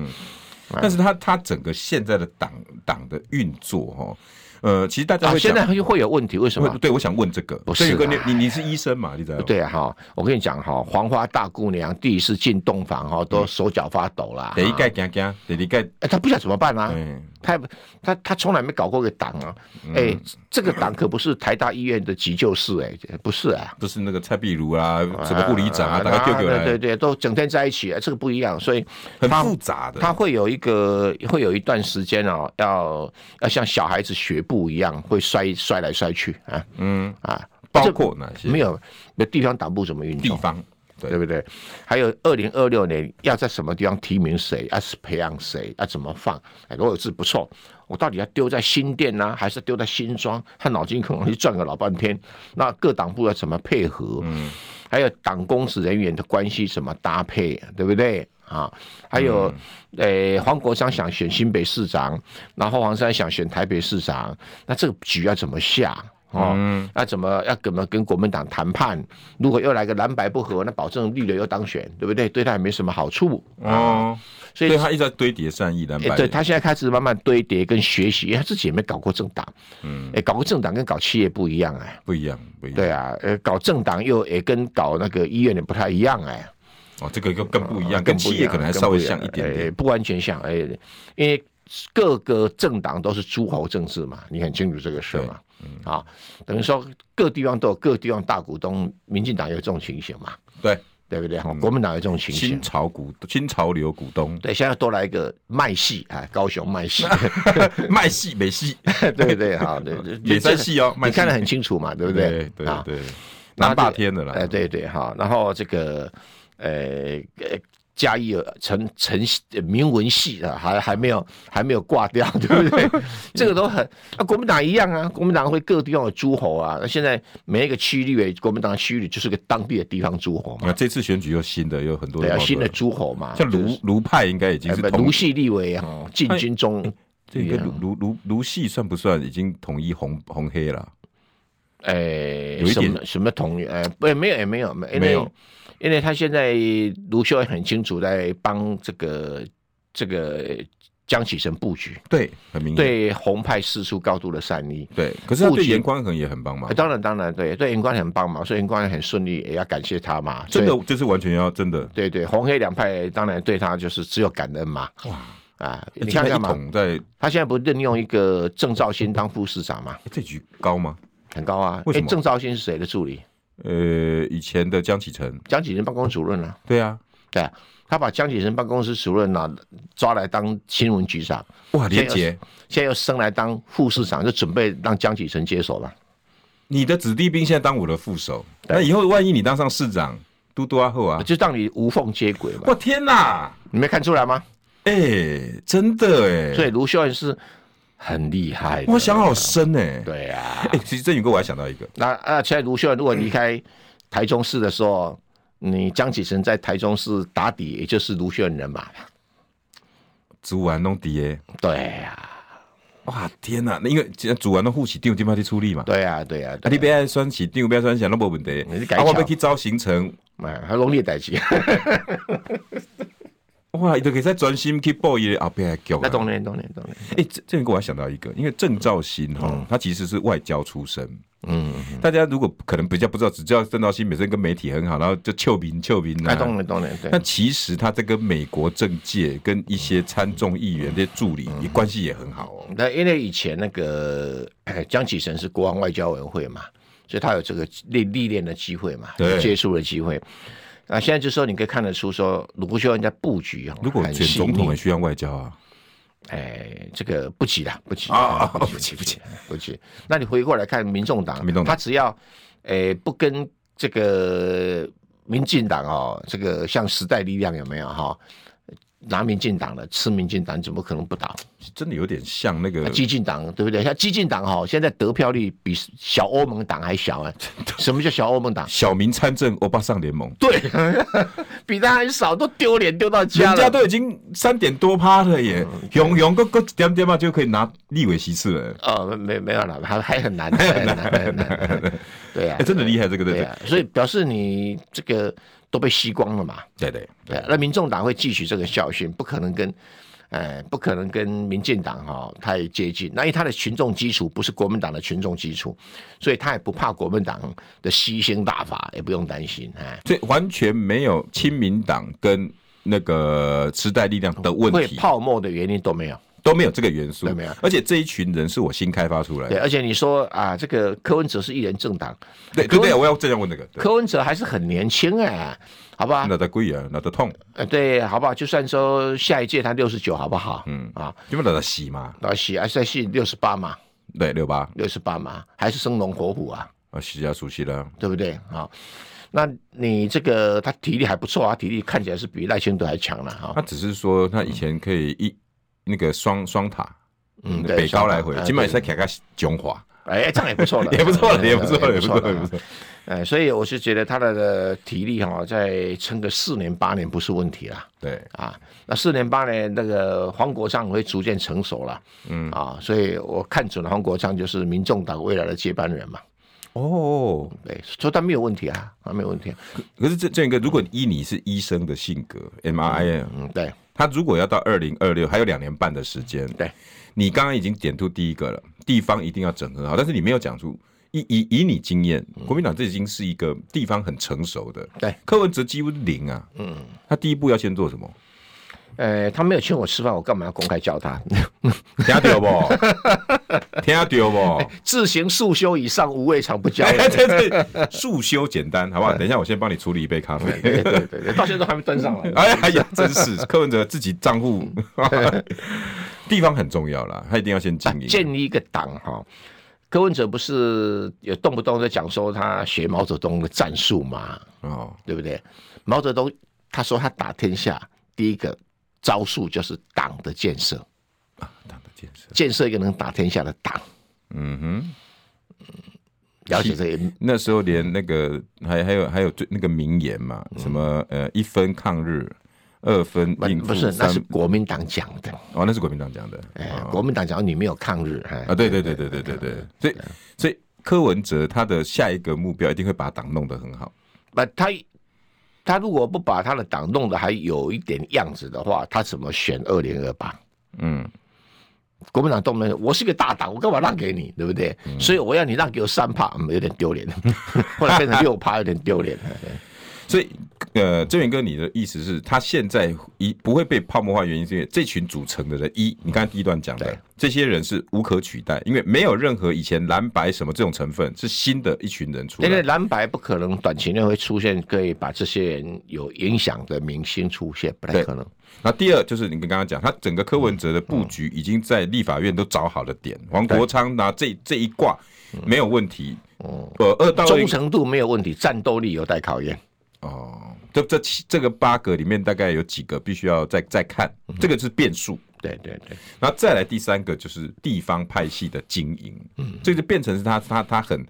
但是他他整个现在的党党的运作哈。呃，其实大家会、啊、现在会会有问题，为什么？对，我想问这个。不是你你你是医生嘛？你知道？对啊，哈，我跟你讲哈，黄花大姑娘第一次进洞房哈，都手脚发抖啦。第一盖惊惊，第二盖，哎，他不晓得怎么办啊？嗯、他他他从来没搞过个党啊！哎、嗯，这个党可不是台大医院的急救室哎，不是啊，不是那个蔡壁如啊，什么护理长啊，大家丢给对对对，都整天在一起啊，这个不一样，所以很复杂的。他会有一个会有一段时间哦，要要像小孩子学步一样会。摔摔来摔去啊，嗯啊，包括哪些？没有，那地方党部怎么运作？地方对，对不对？还有二零二六年要在什么地方提名谁？要是培养谁？要怎么放？哎，罗有志不错，我到底要丢在新店呢，还是丢在新庄？他脑筋可能去转个老半天。那各党部要怎么配合？嗯，还有党公职人员的关系怎么搭配？对不对？啊，还有，诶、黄国昌想选新北市长，然后黄珊想选台北市长，那这个局要怎么下？哦，嗯、要怎么要怎么跟国民党谈判？如果又来个蓝白不合，那保证绿的又当选，对不对？对他也没什么好处。哦，所以他一直在堆叠善意的。对他现在开始慢慢堆叠跟学习，因为他自己也没搞过政党。嗯，哎、欸，搞过政党跟搞企业不一样哎、欸，不一样，不一样。对啊，呃，搞政党又也跟搞那个医院的不太一样哎、欸。哦，这个又更不一样，跟企业可能还稍微像一点点，不完全像，哎，因为各个政党都是诸侯政治嘛，你很清楚这个事嘛，嗯，啊，等于说各地方都有各地方大股东，民进党有这种情形嘛，对，对不对？哈，国民党有这种情形，新潮股、新潮流股东，对，现在多来一个卖戏啊，高雄卖戏，卖戏美戏，对对，哈，对，也在戏哦，你看得很清楚嘛，对不对？对对，南霸天的了，哎，对对，哈，然后这个。呃呃，嘉义有陈陈明文系的，还还没有还没有挂掉，对不对？这个都很，啊国民党一样啊，国民党会各地方有诸侯啊。那现在每一个区域，国民党区域就是个当地的地方诸侯嘛。那这次选举又新的，有很多对啊，新的诸侯嘛。像卢卢派应该已经是卢系立委啊，进军中。这个卢卢卢卢系算不算已经统一红红黑了？哎，什么什么统一？哎，不，没有，也没有，没有。因为他现在卢秀燕很清楚在帮这个这个江启臣布局，对，很明显，对红派释出高度的善意，对。可是他对严宽恒也很帮忙，当然当然对，对严宽恒很帮忙，所以严宽恒很顺利，也要感谢他嘛。真的，就是完全要真的。对对，红黑两派当然对他就是只有感恩嘛。哇啊，你看看嘛，在他现在不是任用一个郑兆新当副市长吗？这局高吗？很高啊。为什么？郑兆新是谁的助理？呃，以前的江启臣，江启臣办公室主任啊，对啊，对啊，他把江启臣办公室主任啊抓来当新闻局长，哇，连杰，现在又升来当副市长，就准备让江启臣接手了。你的子弟兵现在当我的副手，那以后万一你当上市长，嘟嘟啊后啊，就让你无缝接轨嘛。我天哪，你没看出来吗？哎、欸，真的哎，所以卢秀燕是。很厉害，我想好深哎、欸。对呀、啊，哎、欸，其实振宇哥我还想到一个，那啊，现在卢秀燕如果离开台中市的时候，嗯、你江启臣在台中市打底，也就是卢秀燕人马了。煮完弄底耶。对呀、啊，哇天哪！那因为既然煮完弄护起定有地方去处理嘛。对呀、啊，对呀、啊。啊，你不要酸起定，不要酸起，那没问题。你改、啊、我们去招行程，哎，还容易代志。哇！你都可以再专心去报伊的后边叫。那当然，当然，当然。哎，这这个我还想到一个，因为郑兆新哈，他其实是外交出身。嗯，大家如果可能比较不知道，只知道郑兆新本身跟媒体很好，然后就臭名臭名。那当然，当然。但其实他在跟美国政界跟一些参众议员的助理也关系也很好哦。那因为以前那个 江启臣是国王外交委员会嘛，所以他有这个历历练的机会嘛，接触的机会。啊，现在就说你可以看得出，说卢秀燕在布局啊。如果选总统也需要外交啊，哎，这个不急的，不急啊，不急，不急，不急。那你回过来看民众党，民众党他只要，哎，不跟这个民进党哦，这个像时代力量有没有哈？拿民进党的吃民进党，怎么可能不倒？真的有点像那个激进党，对不对？像激进党哈，现在得票率比小欧盟党还小啊！什么叫小欧盟党？小民参政欧巴桑联盟，对，比他还少，都丢脸丢到家了。人家都已经三点多趴了耶，永永个个点点嘛就可以拿立委席次了。哦，没没有了，还 还很难，还很难，很难。对啊，真的厉害，这个对啊，所以表示你这个。都被吸光了嘛？对对对，那民众党会汲取这个教训，不可能跟，呃，不可能跟民进党哈太接近。那因为他的群众基础不是国民党的群众基础，所以他也不怕国民党的吸星大法，也不用担心。哎，所以完全没有亲民党跟那个时代力量的问题，泡沫的原因都没有。都没有这个元素，没有。而且这一群人是我新开发出来的。对，而且你说啊，这个柯文哲是一人政党，对对对，我要这样问那个。柯文哲还是很年轻哎，好吧？那得贵啊，那得痛。呃，对，好不好？就算说下一届他六十九，好不好？嗯啊，因为那得洗嘛，那洗还是在洗六十八嘛？对，六八六十八嘛，还是生龙活虎啊？啊，洗啊，熟悉了，对不对？啊，那你这个他体力还不错啊，体力看起来是比赖清德还强了哈。他只是说他以前可以一那个双双塔。嗯，北高来回，基本上开个中华，哎，这样 也不错了，也不错了，也不错了，也不错，也不错。哎，所以我是觉得他的体力哈，再撑个四年八年不是问题啦。对啊，那四年八年，那个黄国昌会逐渐成熟了。嗯啊，所以我看准了黄国昌就是民众党未来的接班人嘛。哦，对，说他没有问题啊，他没有问题。可是这这一个，如果依你是医生的性格，M R I，嗯，对，他如果要到二零二六，还有两年半的时间，对。你刚刚已经点出第一个了，地方一定要整合好，但是你没有讲出以以以你经验，国民党这已经是一个地方很成熟的，对，柯文哲几乎零啊，嗯，他第一步要先做什么？呃，他没有请我吃饭，我干嘛要公开叫他？听到不？听到不？自行速修以上，无未尝不教。对对对，速修简单，好不好？等一下，我先帮你处理一杯咖啡。对对对，到现在都还没登上来。哎呀，真是柯文哲自己账户。地方很重要啦，他一定要先经营。建立一个党哈，柯文哲不是也动不动在讲说他学毛泽东的战术嘛？哦，对不对？毛泽东他说他打天下第一个招数就是党的建设啊，党的建设，建设一个能打天下的党。嗯哼，嗯，了解这些。那时候连那个还还有还有最那个名言嘛，什么呃一分抗日。二分应付，不是，那是国民党讲的哦，那是国民党讲的。哎，国民党讲你没有抗日啊？对对对对对对对。所以所以柯文哲他的下一个目标一定会把党弄得很好。那，他他如果不把他的党弄得还有一点样子的话，他怎么选二零二八？嗯，国民党都没有，我是个大党，我干嘛让给你？对不对？所以我要你让给我三趴，有点丢脸。后来变成六趴，有点丢脸。所以，呃，郑源哥，你的意思是，他现在一不会被泡沫化，原因是因为这群组成的人，一，你刚才第一段讲的，这些人是无可取代，因为没有任何以前蓝白什么这种成分，是新的一群人出来。因为蓝白不可能短期内会出现可以把这些人有影响的明星出现，不太可能。那第二就是你跟刚刚讲，他整个柯文哲的布局已经在立法院都找好了点，黄国昌拿这这一卦没有问题，嗯，呃，二到忠诚度没有问题，战斗力有待考验。哦，这这七这个八个里面大概有几个必须要再再看，这个是变数。对对对，然后再来第三个就是地方派系的经营，嗯，这就变成是他他他很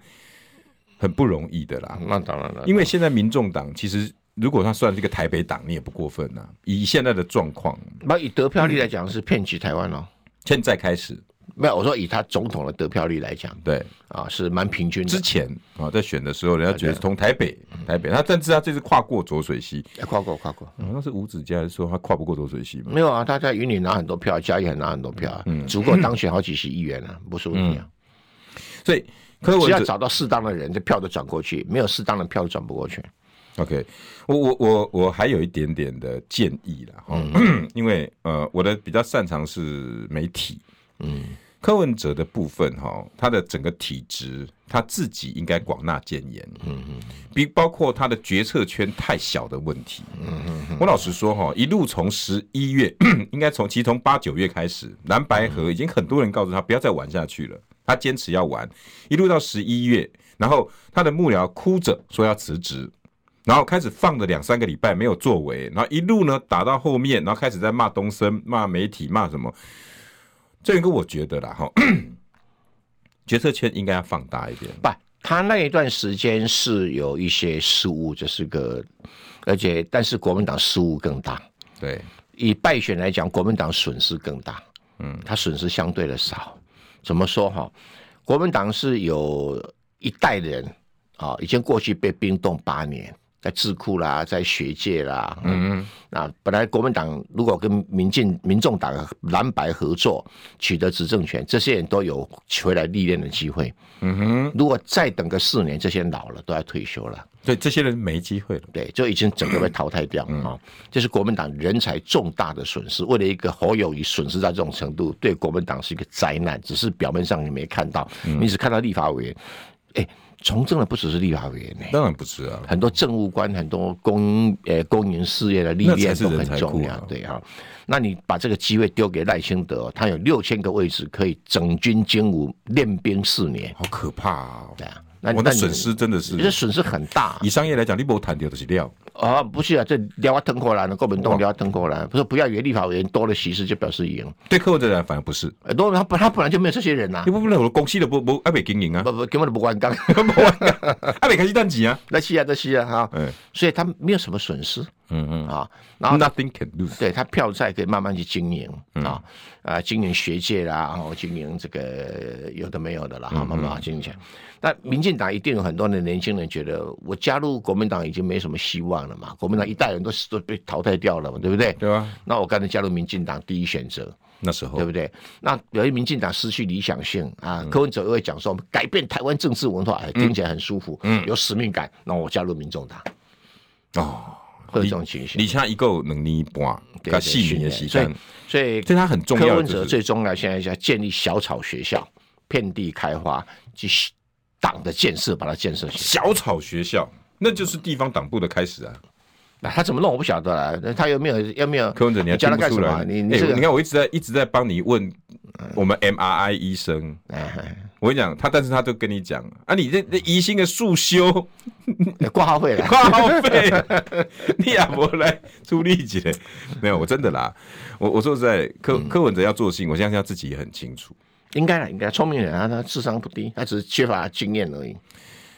很不容易的啦。那当然了，因为现在民众党其实如果他算这个台北党，你也不过分呐。以现在的状况，那以得票率来讲是骗取台湾哦。现在开始。没有，我说以他总统的得票率来讲，对啊，是蛮平均的。之前啊，在选的时候，人家觉得从台北，台北，他但是他这次跨过浊水溪，跨过，跨过。那是吴子嘉说他跨不过浊水溪吗？没有啊，他在云里拿很多票，嘉义也拿很多票，嗯，足够当选好几十亿元啊，不是问题啊。所以可是只要找到适当的人，这票都转过去；没有适当的票，都转不过去。OK，我我我我还有一点点的建议了哈，因为呃，我的比较擅长是媒体，嗯。柯文哲的部分哈，他的整个体质，他自己应该广纳谏言。嗯嗯，比包括他的决策圈太小的问题。嗯嗯，我老实说哈，一路从十一月，应该从其实从八九月开始，蓝白河已经很多人告诉他不要再玩下去了。他坚持要玩，一路到十一月，然后他的幕僚哭着说要辞职，然后开始放了两三个礼拜没有作为，然后一路呢打到后面，然后开始在骂东森、骂媒体、骂什么。这个我觉得啦，哈，决策圈应该要放大一点。不，他那一段时间是有一些失误，这是个，而且但是国民党失误更大。对，以败选来讲，国民党损失更大。嗯，他损失相对的少。怎么说哈？国民党是有一代人啊，已经过去被冰冻八年。在智库啦，在学界啦，嗯嗯，那本来国民党如果跟民进、民众党蓝白合作取得执政权，这些人都有回来历练的机会。嗯哼，如果再等个四年，这些人老了都要退休了，所以这些人没机会了。对，就已经整个被淘汰掉啊！这是国民党人才重大的损失。为了一个侯友谊损失到这种程度，对国民党是一个灾难。只是表面上你没看到，嗯、你只看到立法委员，哎。从政的不只是立法委员呢，当然不是啊，很多政务官、很多公呃公营事业的历练都很重要，对啊。那你把这个机会丢给赖清德，他有六千个位置可以整军精武练兵四年，好可怕啊！对啊，那我的损失真的是，这损失很大。以商业来讲，你不谈掉的是料。啊，不是啊，这聊啊腾过来了，国民党聊啊腾过来，不是不要以为立法委员多了席次就表示赢，对柯文哲来反而不是，多他本他本来就没有这些人呐，你不不能我公司的不不阿北经营啊，不不根本都不关纲，阿北开始赚钱啊，那是啊那是啊哈，所以他没有什么损失，嗯嗯。啊，然后 nothing can lose，对他票债可以慢慢去经营啊啊经营学界啦，然后经营这个有的没有的啦哈，慢慢经营起来。那民进党一定有很多的年轻人觉得，我加入国民党已经没什么希望了嘛？国民党一代人都都被淘汰掉了嘛，对不对？对啊。那我干脆加入民进党，第一选择。那时候，对不对？那由于民进党失去理想性啊，柯文哲又会讲说，改变台湾政治文化，听起来很舒服，嗯，有使命感。那我加入民众党。哦，会有这种情形。你现在一个能力半，他细腻的习惯，所以所以对他很重要。柯文哲最终呢，现在要建立小草学校，遍地开花，继续。党的建设，把它建设起来。小草学校，那就是地方党部的开始啊！那他怎么弄，我不晓得啊。他有没有？有没有？柯文哲，你要教他干什么？你你、你看，我一直在一直在帮你问我们 MRI 医生。我跟你讲，他但是他都跟你讲啊，你这这疑心的速修挂号费了，挂号费，你也不来出力气嘞？没有，我真的啦。我我说实在，柯柯文哲要做事情，我相信他自己也很清楚。应该了，应该聪明人啊，他智商不低，他只是缺乏经验而已。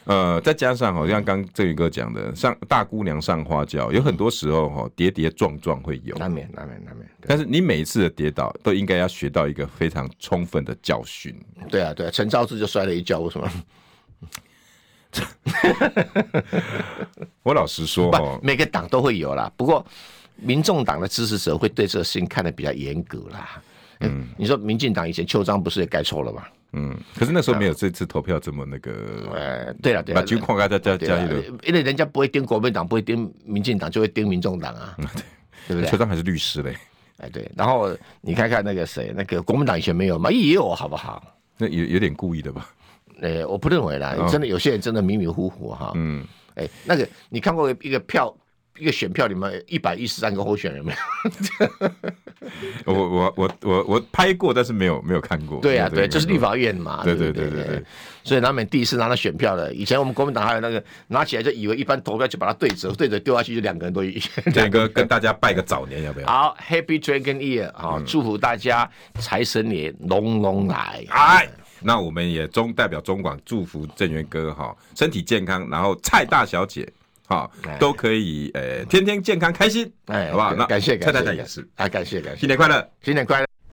呃，再加上好像刚正宇哥讲的，上大姑娘上花轿，有很多时候哈跌跌撞撞会有，难免难免难免。但是你每一次的跌倒，都应该要学到一个非常充分的教训。对啊，对啊，陈昭志就摔了一跤，为什么？我老实说哈，每个党都会有啦，不过民众党的支持者会对这个事情看得比较严格啦。嗯，你说民进党以前邱彰不是也盖错了吗？嗯，可是那时候没有这次投票这么那个。呃，对了对了，把军框加加加加一个，因为人家不会盯国民党，不会盯民进党，就会盯民众党啊。对，对不对？邱章还是律师嘞。哎，对。然后你看看那个谁，那个国民党以前没有嘛？也有，好不好？那有有点故意的吧？呃，我不认为啦，真的有些人真的迷迷糊糊哈。嗯。哎，那个你看过一个票？一个选票里面一百一十三个候选人没有？我我我我我拍过，但是没有没有看过。对啊，对，这是立法院嘛。对对对对对。所以难免第一次拿到选票的，以前我们国民党还有那个拿起来就以为一般投票就把它对折，对折丢下去就两个人都一。这个跟大家拜个早年要不要？好，Happy Dragon Year 啊，祝福大家财神爷龙龙来。哎，那我们也中代表中广祝福郑源哥哈身体健康，然后蔡大小姐。好，都可以，呃，天天健康开心，哎，好不好？那感谢，蔡太太也是，啊，感谢，感谢，新年快乐，新年快乐。